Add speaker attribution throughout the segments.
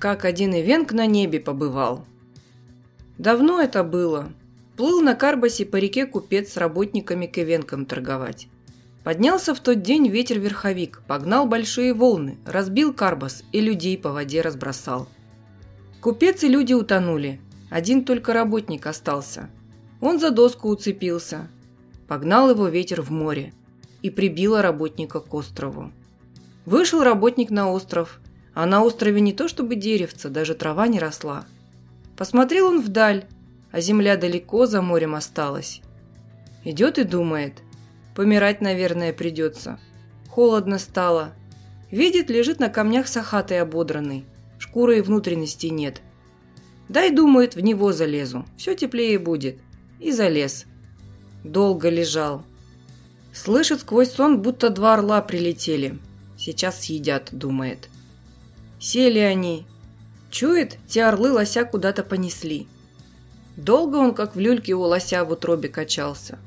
Speaker 1: Как один Ивенк на небе побывал. Давно это было. Плыл на Карбасе по реке купец с работниками к Ивенкам торговать. Поднялся в тот день ветер-верховик, погнал большие волны, разбил Карбас и людей по воде разбросал. Купец и люди утонули, один только работник остался. Он за доску уцепился. Погнал его ветер в море и прибило работника к острову. Вышел работник на остров – а на острове не то чтобы деревца, даже трава не росла. Посмотрел он вдаль, а земля далеко за морем осталась. Идет и думает. Помирать, наверное, придется. Холодно стало. Видит, лежит на камнях сахатый ободранный. Шкуры и внутренностей нет. Дай, думает, в него залезу. Все теплее будет. И залез. Долго лежал. Слышит сквозь сон, будто два орла прилетели. Сейчас съедят, думает. Сели они. Чует, те орлы лося куда-то понесли. Долго он, как в люльке у лося в утробе качался.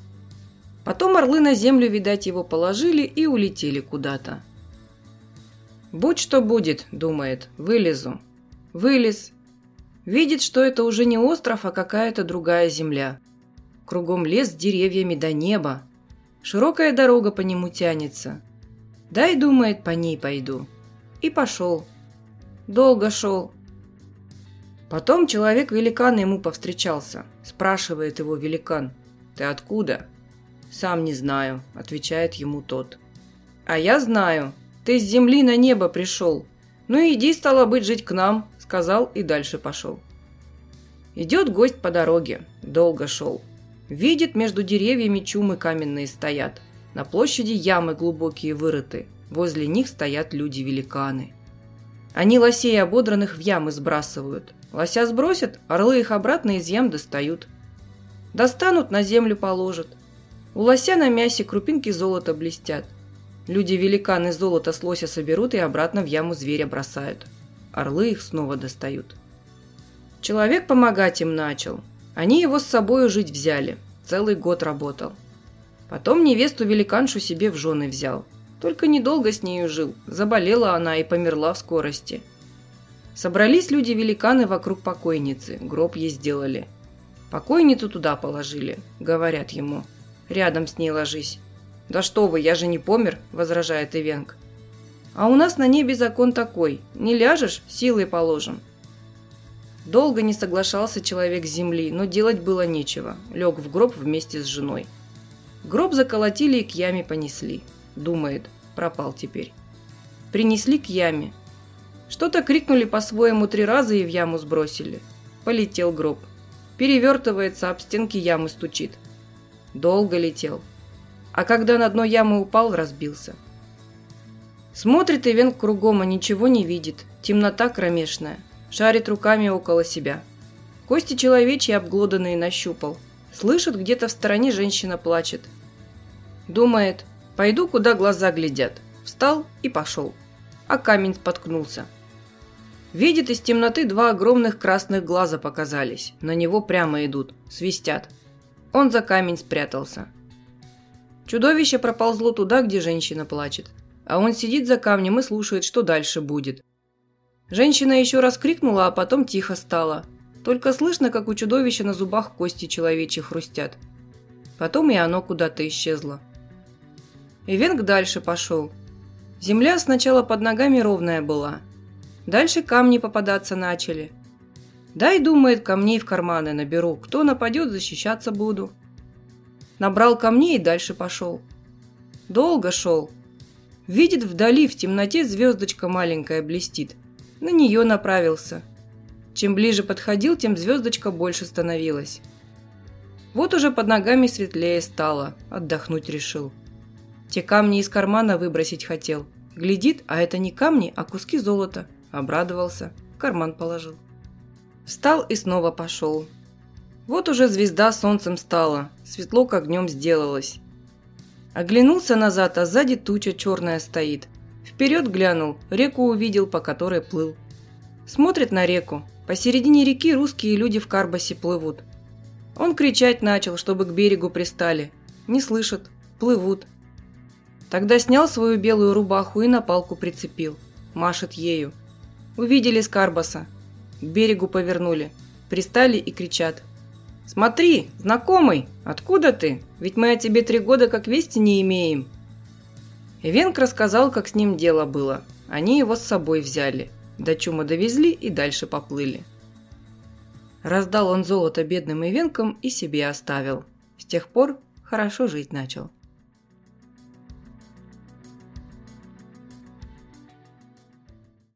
Speaker 1: Потом орлы на землю, видать, его положили и улетели куда-то. «Будь что будет», — думает, — «вылезу». Вылез. Видит, что это уже не остров, а какая-то другая земля. Кругом лес с деревьями до неба. Широкая дорога по нему тянется. Дай, думает, по ней пойду. И пошел. Долго шел. Потом человек-великан ему повстречался. Спрашивает его великан. «Ты откуда?» «Сам не знаю», — отвечает ему тот. «А я знаю. Ты с земли на небо пришел. Ну иди, стало быть, жить к нам», — сказал и дальше пошел. Идет гость по дороге. Долго шел. Видит, между деревьями чумы каменные стоят. На площади ямы глубокие вырыты. Возле них стоят люди-великаны. Они лосей ободранных в ямы сбрасывают. Лося сбросят, орлы их обратно из ям достают. Достанут, на землю положат. У лося на мясе крупинки золота блестят. Люди-великаны золото с лося соберут и обратно в яму зверя бросают. Орлы их снова достают. Человек помогать им начал. Они его с собою жить взяли. Целый год работал. Потом невесту великаншу себе в жены взял. Только недолго с нею жил. Заболела она и померла в скорости. Собрались люди-великаны вокруг покойницы. Гроб ей сделали. Покойницу туда положили, говорят ему. Рядом с ней ложись. «Да что вы, я же не помер», – возражает Ивенг. «А у нас на небе закон такой. Не ляжешь – силой положим». Долго не соглашался человек с земли, но делать было нечего. Лег в гроб вместе с женой. Гроб заколотили и к яме понесли. Думает, пропал теперь. Принесли к яме. Что-то крикнули по-своему три раза и в яму сбросили. Полетел гроб. Перевертывается, об стенки ямы стучит. Долго летел. А когда на дно ямы упал, разбился. Смотрит Ивен кругом, а ничего не видит. Темнота кромешная. Шарит руками около себя. Кости человечьи обглоданные нащупал. Слышит, где-то в стороне женщина плачет. Думает, Пойду, куда глаза глядят. Встал и пошел. А камень споткнулся. Видит из темноты два огромных красных глаза показались. На него прямо идут, свистят. Он за камень спрятался. Чудовище проползло туда, где женщина плачет. А он сидит за камнем и слушает, что дальше будет. Женщина еще раз крикнула, а потом тихо стало. Только слышно, как у чудовища на зубах кости человечьи хрустят. Потом и оно куда-то исчезло. И Венг дальше пошел. Земля сначала под ногами ровная была. Дальше камни попадаться начали. Дай, думает, камней в карманы наберу. Кто нападет, защищаться буду. Набрал камней и дальше пошел. Долго шел. Видит вдали в темноте звездочка маленькая блестит. На нее направился. Чем ближе подходил, тем звездочка больше становилась. Вот уже под ногами светлее стало. Отдохнуть решил. Те камни из кармана выбросить хотел. Глядит, а это не камни, а куски золота. Обрадовался, в карман положил. Встал и снова пошел. Вот уже звезда солнцем стала, светло как днем сделалось. Оглянулся назад, а сзади туча черная стоит. Вперед глянул, реку увидел, по которой плыл. Смотрит на реку. Посередине реки русские люди в карбасе плывут. Он кричать начал, чтобы к берегу пристали. Не слышат, плывут. Тогда снял свою белую рубаху и на палку прицепил. Машет ею. Увидели с карбаса. К берегу повернули. Пристали и кричат. «Смотри, знакомый, откуда ты? Ведь мы о тебе три года как вести не имеем». Ивенк рассказал, как с ним дело было. Они его с собой взяли. До чума довезли и дальше поплыли. Раздал он золото бедным ивенкам и себе оставил. С тех пор хорошо жить начал.